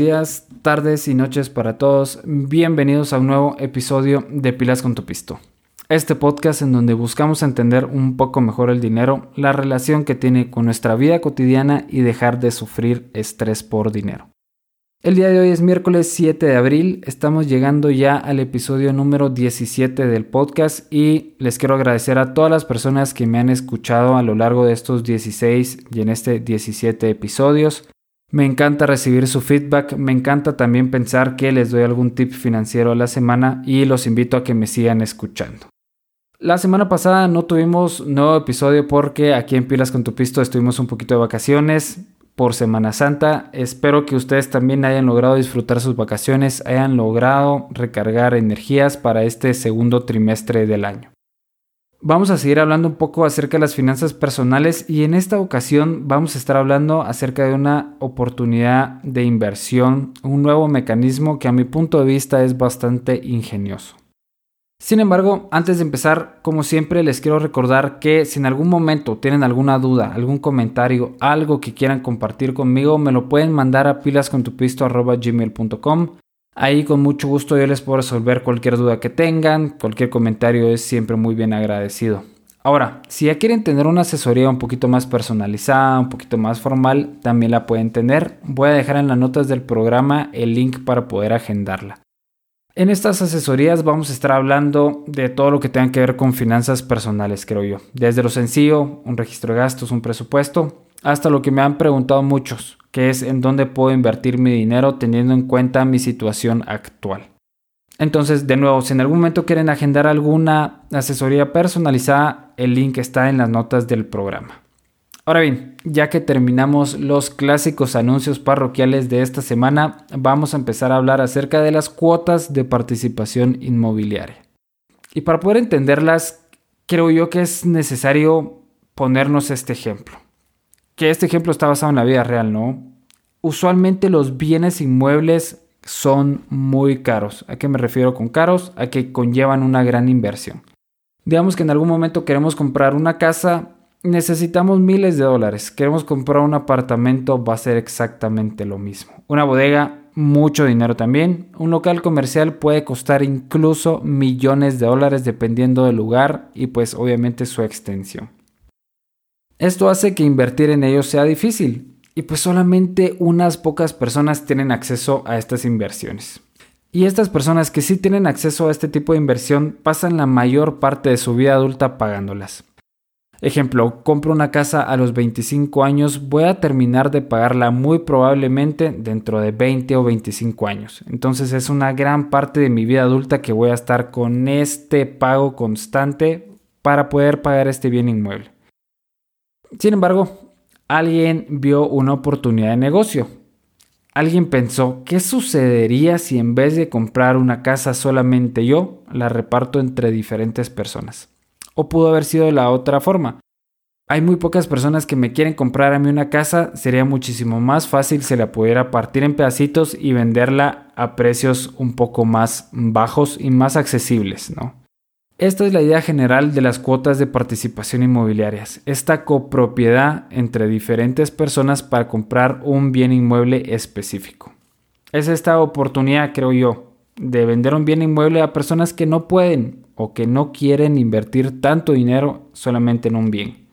días, tardes y noches para todos. Bienvenidos a un nuevo episodio de Pilas con tu Pisto. Este podcast en donde buscamos entender un poco mejor el dinero, la relación que tiene con nuestra vida cotidiana y dejar de sufrir estrés por dinero. El día de hoy es miércoles 7 de abril, estamos llegando ya al episodio número 17 del podcast y les quiero agradecer a todas las personas que me han escuchado a lo largo de estos 16 y en este 17 episodios. Me encanta recibir su feedback, me encanta también pensar que les doy algún tip financiero a la semana y los invito a que me sigan escuchando. La semana pasada no tuvimos nuevo episodio porque aquí en Pilas con tu Pisto estuvimos un poquito de vacaciones por Semana Santa. Espero que ustedes también hayan logrado disfrutar sus vacaciones, hayan logrado recargar energías para este segundo trimestre del año. Vamos a seguir hablando un poco acerca de las finanzas personales y en esta ocasión vamos a estar hablando acerca de una oportunidad de inversión, un nuevo mecanismo que a mi punto de vista es bastante ingenioso. Sin embargo, antes de empezar, como siempre, les quiero recordar que si en algún momento tienen alguna duda, algún comentario, algo que quieran compartir conmigo, me lo pueden mandar a pilascontupisto.gmail.com Ahí con mucho gusto yo les puedo resolver cualquier duda que tengan, cualquier comentario es siempre muy bien agradecido. Ahora, si ya quieren tener una asesoría un poquito más personalizada, un poquito más formal, también la pueden tener. Voy a dejar en las notas del programa el link para poder agendarla. En estas asesorías vamos a estar hablando de todo lo que tenga que ver con finanzas personales, creo yo. Desde lo sencillo, un registro de gastos, un presupuesto, hasta lo que me han preguntado muchos, que es en dónde puedo invertir mi dinero teniendo en cuenta mi situación actual. Entonces, de nuevo, si en algún momento quieren agendar alguna asesoría personalizada, el link está en las notas del programa. Ahora bien, ya que terminamos los clásicos anuncios parroquiales de esta semana, vamos a empezar a hablar acerca de las cuotas de participación inmobiliaria. Y para poder entenderlas, creo yo que es necesario ponernos este ejemplo que este ejemplo está basado en la vida real, ¿no? Usualmente los bienes inmuebles son muy caros. ¿A qué me refiero con caros? A que conllevan una gran inversión. Digamos que en algún momento queremos comprar una casa, necesitamos miles de dólares. Queremos comprar un apartamento, va a ser exactamente lo mismo. Una bodega, mucho dinero también. Un local comercial puede costar incluso millones de dólares dependiendo del lugar y pues obviamente su extensión. Esto hace que invertir en ellos sea difícil y pues solamente unas pocas personas tienen acceso a estas inversiones. Y estas personas que sí tienen acceso a este tipo de inversión pasan la mayor parte de su vida adulta pagándolas. Ejemplo, compro una casa a los 25 años, voy a terminar de pagarla muy probablemente dentro de 20 o 25 años. Entonces es una gran parte de mi vida adulta que voy a estar con este pago constante para poder pagar este bien inmueble. Sin embargo, alguien vio una oportunidad de negocio. Alguien pensó, ¿qué sucedería si en vez de comprar una casa solamente yo, la reparto entre diferentes personas? O pudo haber sido de la otra forma. Hay muy pocas personas que me quieren comprar a mí una casa, sería muchísimo más fácil si la pudiera partir en pedacitos y venderla a precios un poco más bajos y más accesibles, ¿no? Esta es la idea general de las cuotas de participación inmobiliarias, esta copropiedad entre diferentes personas para comprar un bien inmueble específico. Es esta oportunidad, creo yo, de vender un bien inmueble a personas que no pueden o que no quieren invertir tanto dinero solamente en un bien.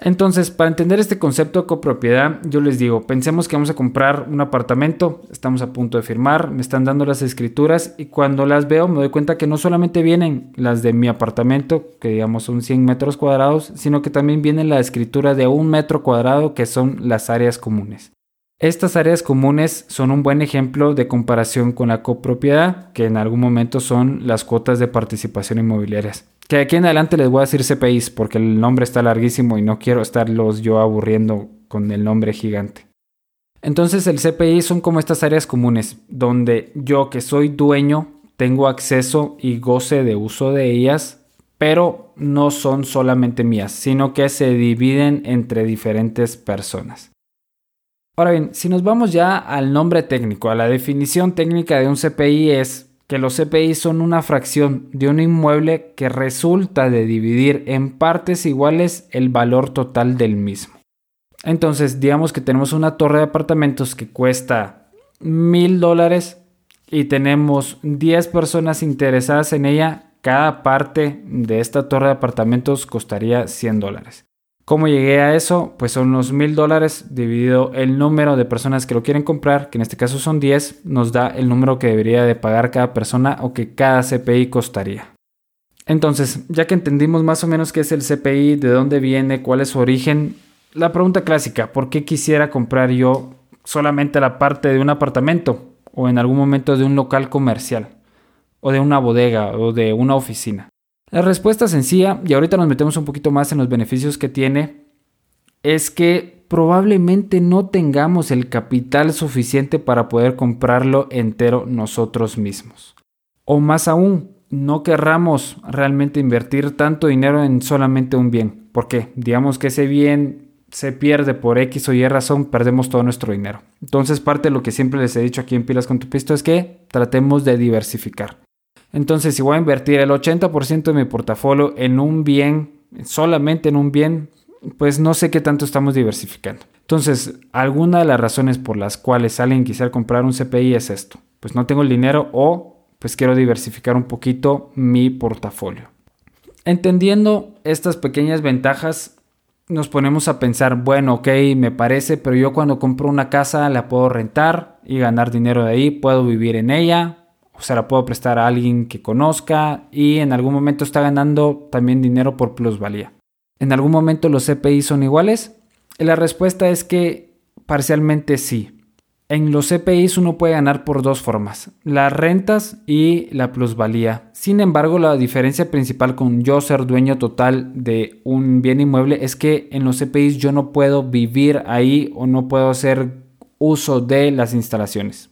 Entonces, para entender este concepto de copropiedad, yo les digo, pensemos que vamos a comprar un apartamento, estamos a punto de firmar, me están dando las escrituras y cuando las veo me doy cuenta que no solamente vienen las de mi apartamento, que digamos son 100 metros cuadrados, sino que también viene la escritura de un metro cuadrado que son las áreas comunes. Estas áreas comunes son un buen ejemplo de comparación con la copropiedad, que en algún momento son las cuotas de participación inmobiliarias. Que aquí en adelante les voy a decir CPIs porque el nombre está larguísimo y no quiero estarlos yo aburriendo con el nombre gigante. Entonces el CPI son como estas áreas comunes, donde yo que soy dueño tengo acceso y goce de uso de ellas, pero no son solamente mías, sino que se dividen entre diferentes personas. Ahora bien, si nos vamos ya al nombre técnico, a la definición técnica de un CPI es que los CPI son una fracción de un inmueble que resulta de dividir en partes iguales el valor total del mismo. Entonces, digamos que tenemos una torre de apartamentos que cuesta mil dólares y tenemos 10 personas interesadas en ella, cada parte de esta torre de apartamentos costaría 100 dólares. ¿Cómo llegué a eso? Pues son los mil dólares dividido el número de personas que lo quieren comprar, que en este caso son 10, nos da el número que debería de pagar cada persona o que cada CPI costaría. Entonces, ya que entendimos más o menos qué es el CPI, de dónde viene, cuál es su origen, la pregunta clásica, ¿por qué quisiera comprar yo solamente la parte de un apartamento o en algún momento de un local comercial o de una bodega o de una oficina? La respuesta sencilla, y ahorita nos metemos un poquito más en los beneficios que tiene, es que probablemente no tengamos el capital suficiente para poder comprarlo entero nosotros mismos. O más aún, no querramos realmente invertir tanto dinero en solamente un bien. porque Digamos que ese bien se pierde por X o Y razón, perdemos todo nuestro dinero. Entonces parte de lo que siempre les he dicho aquí en Pilas con tu Pisto es que tratemos de diversificar. Entonces, si voy a invertir el 80% de mi portafolio en un bien, solamente en un bien, pues no sé qué tanto estamos diversificando. Entonces, alguna de las razones por las cuales alguien quisiera comprar un CPI es esto. Pues no tengo el dinero o pues quiero diversificar un poquito mi portafolio. Entendiendo estas pequeñas ventajas, nos ponemos a pensar, bueno, ok, me parece, pero yo cuando compro una casa la puedo rentar y ganar dinero de ahí, puedo vivir en ella, o sea, la puedo prestar a alguien que conozca y en algún momento está ganando también dinero por plusvalía. ¿En algún momento los CPI son iguales? la respuesta es que parcialmente sí. En los CPIs uno puede ganar por dos formas, las rentas y la plusvalía. Sin embargo, la diferencia principal con yo ser dueño total de un bien inmueble es que en los CPIs yo no puedo vivir ahí o no puedo hacer uso de las instalaciones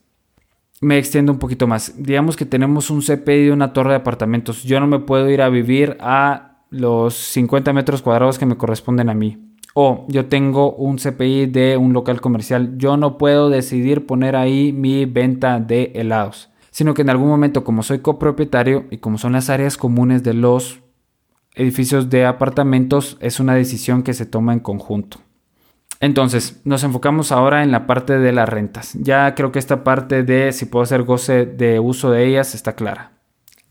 me extiendo un poquito más. Digamos que tenemos un CPI de una torre de apartamentos. Yo no me puedo ir a vivir a los 50 metros cuadrados que me corresponden a mí. O yo tengo un CPI de un local comercial. Yo no puedo decidir poner ahí mi venta de helados. Sino que en algún momento, como soy copropietario y como son las áreas comunes de los edificios de apartamentos, es una decisión que se toma en conjunto. Entonces, nos enfocamos ahora en la parte de las rentas. Ya creo que esta parte de si puedo hacer goce de uso de ellas está clara.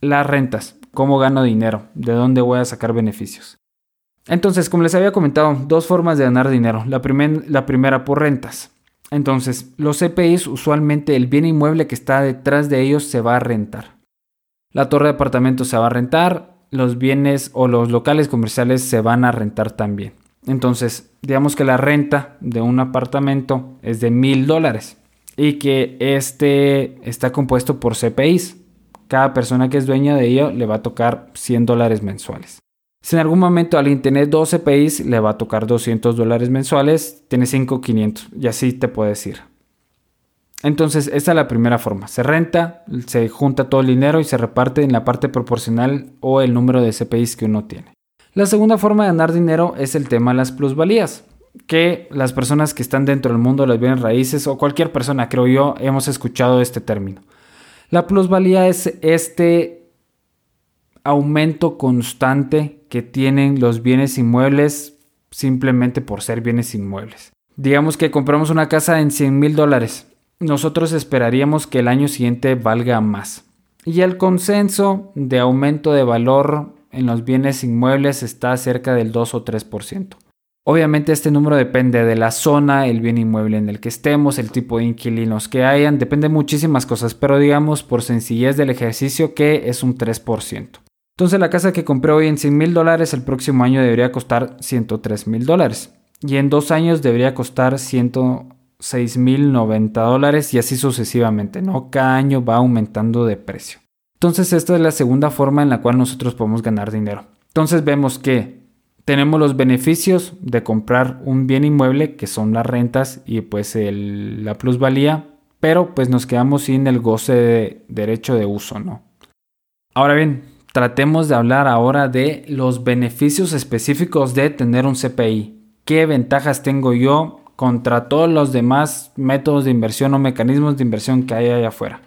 Las rentas, cómo gano dinero, de dónde voy a sacar beneficios. Entonces, como les había comentado, dos formas de ganar dinero. La, la primera por rentas. Entonces, los CPIs usualmente el bien inmueble que está detrás de ellos se va a rentar. La torre de apartamentos se va a rentar, los bienes o los locales comerciales se van a rentar también. Entonces, digamos que la renta de un apartamento es de mil dólares y que este está compuesto por CPIs. Cada persona que es dueña de ello le va a tocar 100 dólares mensuales. Si en algún momento alguien tiene dos CPIs, le va a tocar 200 dólares mensuales, tiene 5, 500 y así te puedes ir. Entonces, esta es la primera forma. Se renta, se junta todo el dinero y se reparte en la parte proporcional o el número de CPIs que uno tiene. La segunda forma de ganar dinero es el tema de las plusvalías, que las personas que están dentro del mundo de las bienes raíces o cualquier persona, creo yo, hemos escuchado este término. La plusvalía es este aumento constante que tienen los bienes inmuebles simplemente por ser bienes inmuebles. Digamos que compramos una casa en 100 mil dólares. Nosotros esperaríamos que el año siguiente valga más. Y el consenso de aumento de valor en los bienes inmuebles está cerca del 2 o 3%. Obviamente este número depende de la zona, el bien inmueble en el que estemos, el tipo de inquilinos que hayan, depende de muchísimas cosas, pero digamos por sencillez del ejercicio que es un 3%. Entonces la casa que compré hoy en 100 mil dólares el próximo año debería costar 103 mil dólares y en dos años debería costar 106 mil 90 dólares y así sucesivamente, ¿no? Cada año va aumentando de precio. Entonces esta es la segunda forma en la cual nosotros podemos ganar dinero. Entonces vemos que tenemos los beneficios de comprar un bien inmueble que son las rentas y pues la plusvalía, pero pues nos quedamos sin el goce de derecho de uso, ¿no? Ahora bien, tratemos de hablar ahora de los beneficios específicos de tener un CPI. ¿Qué ventajas tengo yo contra todos los demás métodos de inversión o mecanismos de inversión que hay allá afuera?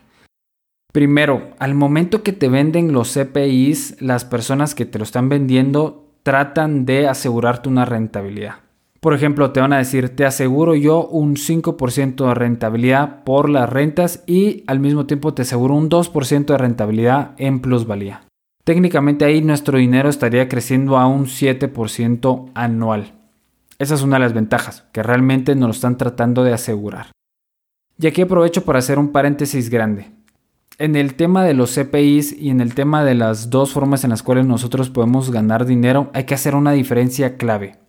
Primero, al momento que te venden los CPIs, las personas que te lo están vendiendo tratan de asegurarte una rentabilidad. Por ejemplo, te van a decir, te aseguro yo un 5% de rentabilidad por las rentas y al mismo tiempo te aseguro un 2% de rentabilidad en plusvalía. Técnicamente ahí nuestro dinero estaría creciendo a un 7% anual. Esa es una de las ventajas, que realmente nos lo están tratando de asegurar. Y aquí aprovecho para hacer un paréntesis grande. En el tema de los CPIs y en el tema de las dos formas en las cuales nosotros podemos ganar dinero, hay que hacer una diferencia clave.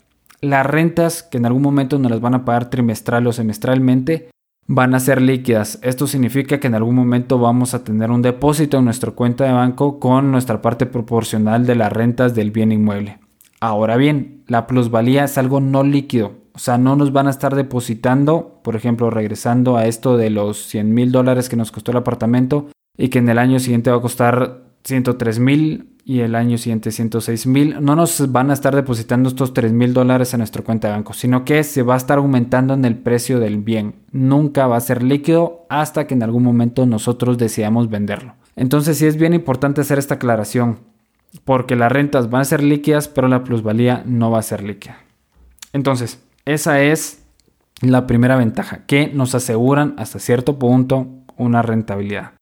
Las rentas que en algún momento nos las van a pagar trimestral o semestralmente van a ser líquidas. Esto significa que en algún momento vamos a tener un depósito en nuestra cuenta de banco con nuestra parte proporcional de las rentas del bien inmueble. Ahora bien, la plusvalía es algo no líquido. O sea, no nos van a estar depositando, por ejemplo, regresando a esto de los 100 mil dólares que nos costó el apartamento y que en el año siguiente va a costar 103 mil y el año siguiente 106 mil, no nos van a estar depositando estos 3 mil dólares en nuestra cuenta de banco, sino que se va a estar aumentando en el precio del bien. Nunca va a ser líquido hasta que en algún momento nosotros decidamos venderlo. Entonces sí es bien importante hacer esta aclaración, porque las rentas van a ser líquidas, pero la plusvalía no va a ser líquida. Entonces, esa es la primera ventaja, que nos aseguran hasta cierto punto una rentabilidad.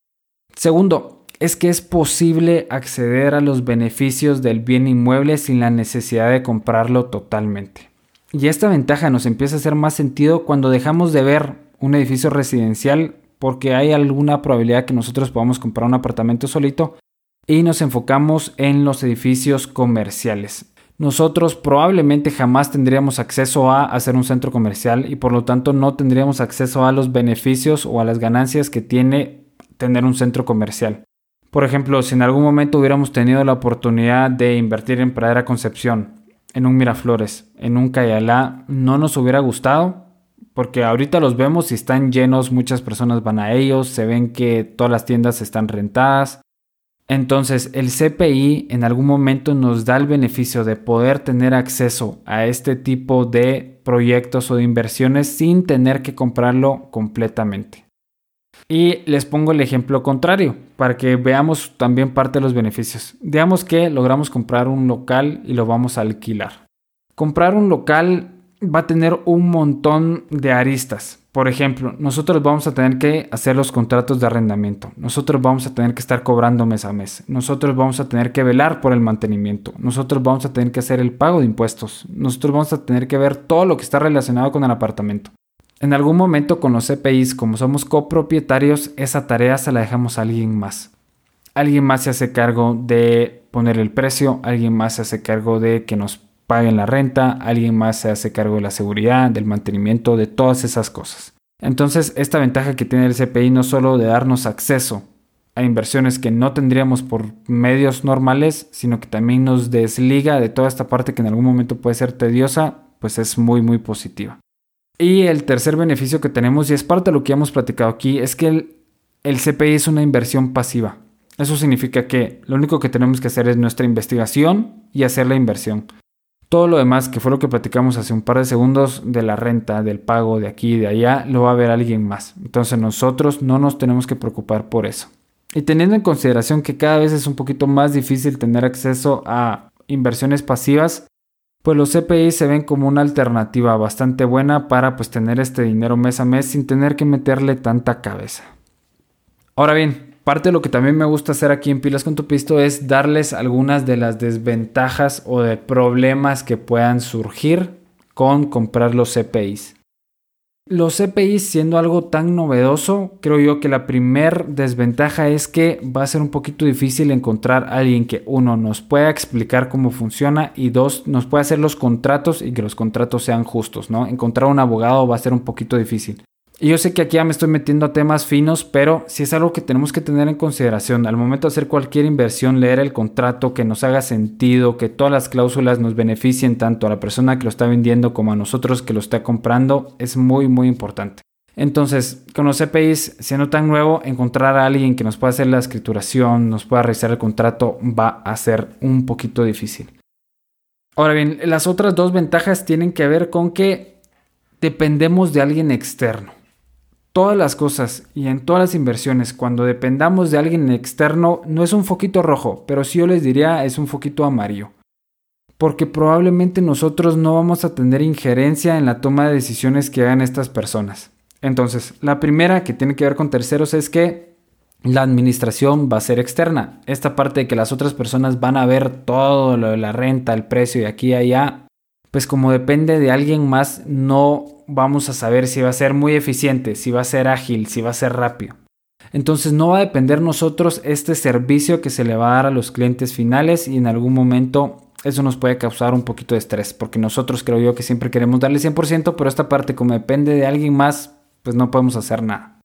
Segundo, es que es posible acceder a los beneficios del bien inmueble sin la necesidad de comprarlo totalmente. Y esta ventaja nos empieza a hacer más sentido cuando dejamos de ver un edificio residencial porque hay alguna probabilidad que nosotros podamos comprar un apartamento solito y nos enfocamos en los edificios comerciales. Nosotros probablemente jamás tendríamos acceso a hacer un centro comercial y por lo tanto no tendríamos acceso a los beneficios o a las ganancias que tiene tener un centro comercial. Por ejemplo, si en algún momento hubiéramos tenido la oportunidad de invertir en Pradera Concepción, en un Miraflores, en un Cayalá, no nos hubiera gustado, porque ahorita los vemos y están llenos, muchas personas van a ellos, se ven que todas las tiendas están rentadas. Entonces, el CPI en algún momento nos da el beneficio de poder tener acceso a este tipo de proyectos o de inversiones sin tener que comprarlo completamente. Y les pongo el ejemplo contrario para que veamos también parte de los beneficios. Digamos que logramos comprar un local y lo vamos a alquilar. Comprar un local va a tener un montón de aristas. Por ejemplo, nosotros vamos a tener que hacer los contratos de arrendamiento. Nosotros vamos a tener que estar cobrando mes a mes. Nosotros vamos a tener que velar por el mantenimiento. Nosotros vamos a tener que hacer el pago de impuestos. Nosotros vamos a tener que ver todo lo que está relacionado con el apartamento. En algún momento con los CPIs, como somos copropietarios, esa tarea se la dejamos a alguien más. Alguien más se hace cargo de poner el precio, alguien más se hace cargo de que nos paguen la renta, alguien más se hace cargo de la seguridad, del mantenimiento, de todas esas cosas. Entonces, esta ventaja que tiene el CPI no solo de darnos acceso a inversiones que no tendríamos por medios normales, sino que también nos desliga de toda esta parte que en algún momento puede ser tediosa, pues es muy muy positiva. Y el tercer beneficio que tenemos, y es parte de lo que hemos platicado aquí, es que el, el CPI es una inversión pasiva. Eso significa que lo único que tenemos que hacer es nuestra investigación y hacer la inversión. Todo lo demás, que fue lo que platicamos hace un par de segundos, de la renta, del pago, de aquí y de allá, lo va a ver alguien más. Entonces nosotros no nos tenemos que preocupar por eso. Y teniendo en consideración que cada vez es un poquito más difícil tener acceso a inversiones pasivas, pues los CPI se ven como una alternativa bastante buena para pues tener este dinero mes a mes sin tener que meterle tanta cabeza. Ahora bien, parte de lo que también me gusta hacer aquí en Pilas con tu Pisto es darles algunas de las desventajas o de problemas que puedan surgir con comprar los CPIs. Los CPI siendo algo tan novedoso, creo yo que la primer desventaja es que va a ser un poquito difícil encontrar a alguien que uno nos pueda explicar cómo funciona y dos nos pueda hacer los contratos y que los contratos sean justos, ¿no? Encontrar un abogado va a ser un poquito difícil. Y yo sé que aquí ya me estoy metiendo a temas finos, pero si es algo que tenemos que tener en consideración. Al momento de hacer cualquier inversión, leer el contrato, que nos haga sentido, que todas las cláusulas nos beneficien tanto a la persona que lo está vendiendo como a nosotros que lo está comprando, es muy, muy importante. Entonces, con los CPIs, siendo tan nuevo, encontrar a alguien que nos pueda hacer la escrituración, nos pueda revisar el contrato, va a ser un poquito difícil. Ahora bien, las otras dos ventajas tienen que ver con que dependemos de alguien externo todas las cosas y en todas las inversiones, cuando dependamos de alguien externo, no es un foquito rojo, pero sí yo les diría es un foquito amarillo. porque probablemente nosotros no vamos a tener injerencia en la toma de decisiones que hagan estas personas. Entonces, la primera que tiene que ver con terceros es que la administración va a ser externa. Esta parte de que las otras personas van a ver todo lo de la renta, el precio de aquí a allá, pues como depende de alguien más, no vamos a saber si va a ser muy eficiente, si va a ser ágil, si va a ser rápido. Entonces no va a depender nosotros este servicio que se le va a dar a los clientes finales y en algún momento eso nos puede causar un poquito de estrés, porque nosotros creo yo que siempre queremos darle 100%, pero esta parte como depende de alguien más, pues no podemos hacer nada.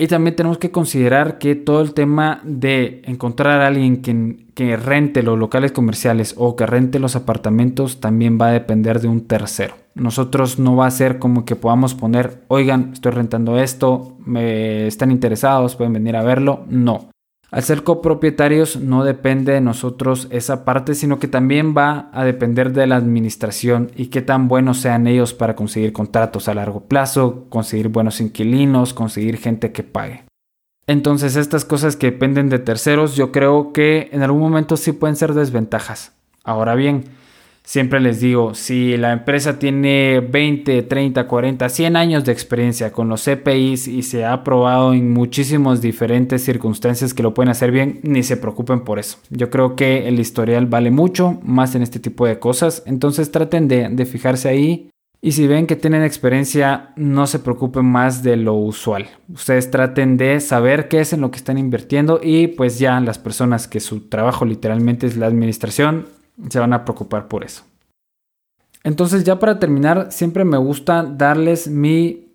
Y también tenemos que considerar que todo el tema de encontrar a alguien que, que, rente los locales comerciales o que rente los apartamentos también va a depender de un tercero. Nosotros no va a ser como que podamos poner, oigan, estoy rentando esto, me están interesados, pueden venir a verlo. No. Al ser copropietarios no depende de nosotros esa parte, sino que también va a depender de la administración y qué tan buenos sean ellos para conseguir contratos a largo plazo, conseguir buenos inquilinos, conseguir gente que pague. Entonces estas cosas que dependen de terceros yo creo que en algún momento sí pueden ser desventajas. Ahora bien, Siempre les digo, si la empresa tiene 20, 30, 40, 100 años de experiencia con los CPIs y se ha probado en muchísimas diferentes circunstancias que lo pueden hacer bien, ni se preocupen por eso. Yo creo que el historial vale mucho más en este tipo de cosas, entonces traten de, de fijarse ahí. Y si ven que tienen experiencia, no se preocupen más de lo usual. Ustedes traten de saber qué es en lo que están invirtiendo y pues ya las personas que su trabajo literalmente es la administración, se van a preocupar por eso. Entonces ya para terminar, siempre me gusta darles mi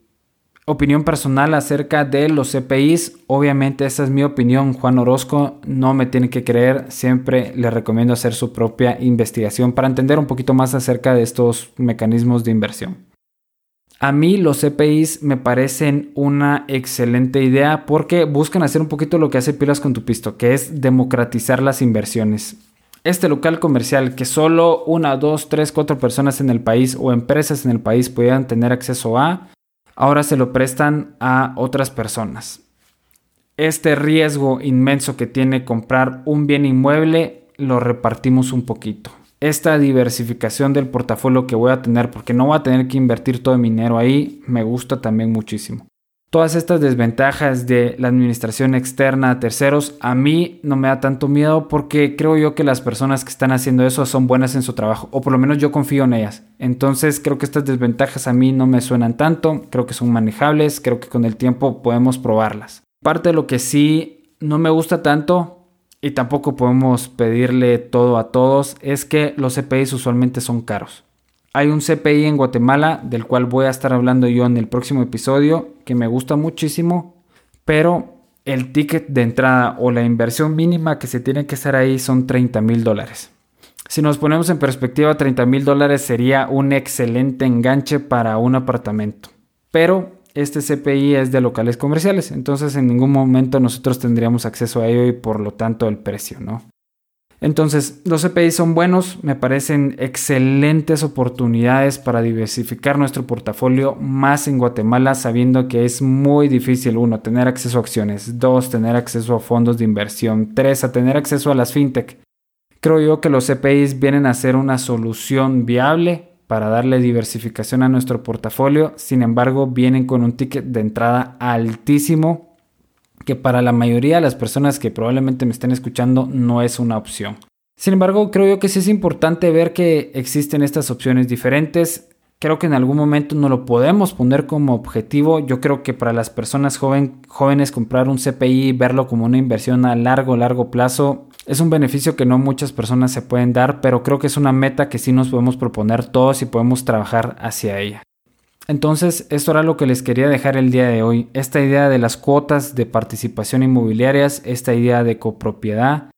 opinión personal acerca de los CPIs. Obviamente esa es mi opinión. Juan Orozco no me tiene que creer. Siempre le recomiendo hacer su propia investigación para entender un poquito más acerca de estos mecanismos de inversión. A mí los CPIs me parecen una excelente idea porque buscan hacer un poquito lo que hace Pilas con tu pisto, que es democratizar las inversiones este local comercial que solo una, dos, tres, cuatro personas en el país o empresas en el país pudieran tener acceso a, ahora se lo prestan a otras personas. Este riesgo inmenso que tiene comprar un bien inmueble lo repartimos un poquito. Esta diversificación del portafolio que voy a tener, porque no voy a tener que invertir todo mi dinero ahí, me gusta también muchísimo. Todas estas desventajas de la administración externa a terceros a mí no me da tanto miedo porque creo yo que las personas que están haciendo eso son buenas en su trabajo o por lo menos yo confío en ellas. Entonces creo que estas desventajas a mí no me suenan tanto, creo que son manejables, creo que con el tiempo podemos probarlas. Parte de lo que sí no me gusta tanto y tampoco podemos pedirle todo a todos es que los CPIs usualmente son caros. Hay un CPI en Guatemala del cual voy a estar hablando yo en el próximo episodio que me gusta muchísimo, pero el ticket de entrada o la inversión mínima que se tiene que hacer ahí son 30 mil dólares. Si nos ponemos en perspectiva, 30 mil dólares sería un excelente enganche para un apartamento. Pero este CPI es de locales comerciales, entonces en ningún momento nosotros tendríamos acceso a ello y por lo tanto el precio, ¿no? Entonces, los CPI son buenos, me parecen excelentes oportunidades para diversificar nuestro portafolio más en Guatemala, sabiendo que es muy difícil, uno, tener acceso a acciones, dos, tener acceso a fondos de inversión, tres, a tener acceso a las fintech. Creo yo que los CPIs vienen a ser una solución viable para darle diversificación a nuestro portafolio, sin embargo, vienen con un ticket de entrada altísimo que para la mayoría de las personas que probablemente me estén escuchando no es una opción. Sin embargo, creo yo que sí es importante ver que existen estas opciones diferentes. Creo que en algún momento no lo podemos poner como objetivo. Yo creo que para las personas jóvenes comprar un CPI y verlo como una inversión a largo, largo plazo es un beneficio que no muchas personas se pueden dar, pero creo que es una meta que sí nos podemos proponer todos y podemos trabajar hacia ella. Entonces, esto era lo que les quería dejar el día de hoy. Esta idea de las cuotas de participación inmobiliarias, esta idea de copropiedad,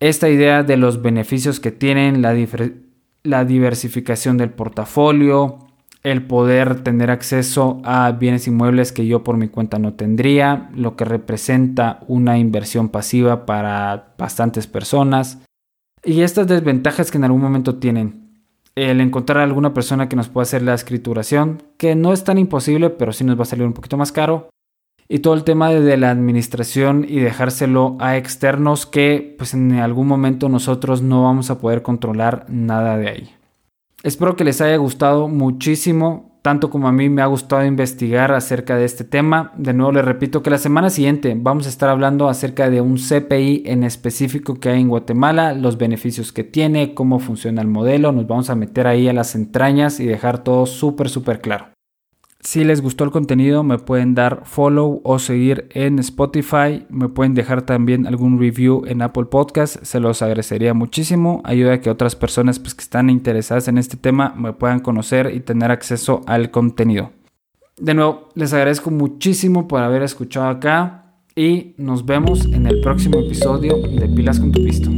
esta idea de los beneficios que tienen, la, la diversificación del portafolio, el poder tener acceso a bienes inmuebles que yo por mi cuenta no tendría, lo que representa una inversión pasiva para bastantes personas y estas desventajas que en algún momento tienen el encontrar alguna persona que nos pueda hacer la escrituración, que no es tan imposible, pero sí nos va a salir un poquito más caro. y todo el tema de la administración y dejárselo a externos que pues en algún momento nosotros no vamos a poder controlar nada de ahí. Espero que les haya gustado muchísimo, tanto como a mí me ha gustado investigar acerca de este tema. De nuevo les repito que la semana siguiente vamos a estar hablando acerca de un CPI en específico que hay en Guatemala, los beneficios que tiene, cómo funciona el modelo, nos vamos a meter ahí a las entrañas y dejar todo súper súper claro. Si les gustó el contenido, me pueden dar follow o seguir en Spotify. Me pueden dejar también algún review en Apple Podcast. Se los agradecería muchísimo. Ayuda a que otras personas pues, que están interesadas en este tema me puedan conocer y tener acceso al contenido. De nuevo, les agradezco muchísimo por haber escuchado acá y nos vemos en el próximo episodio de Pilas con tu Pisto.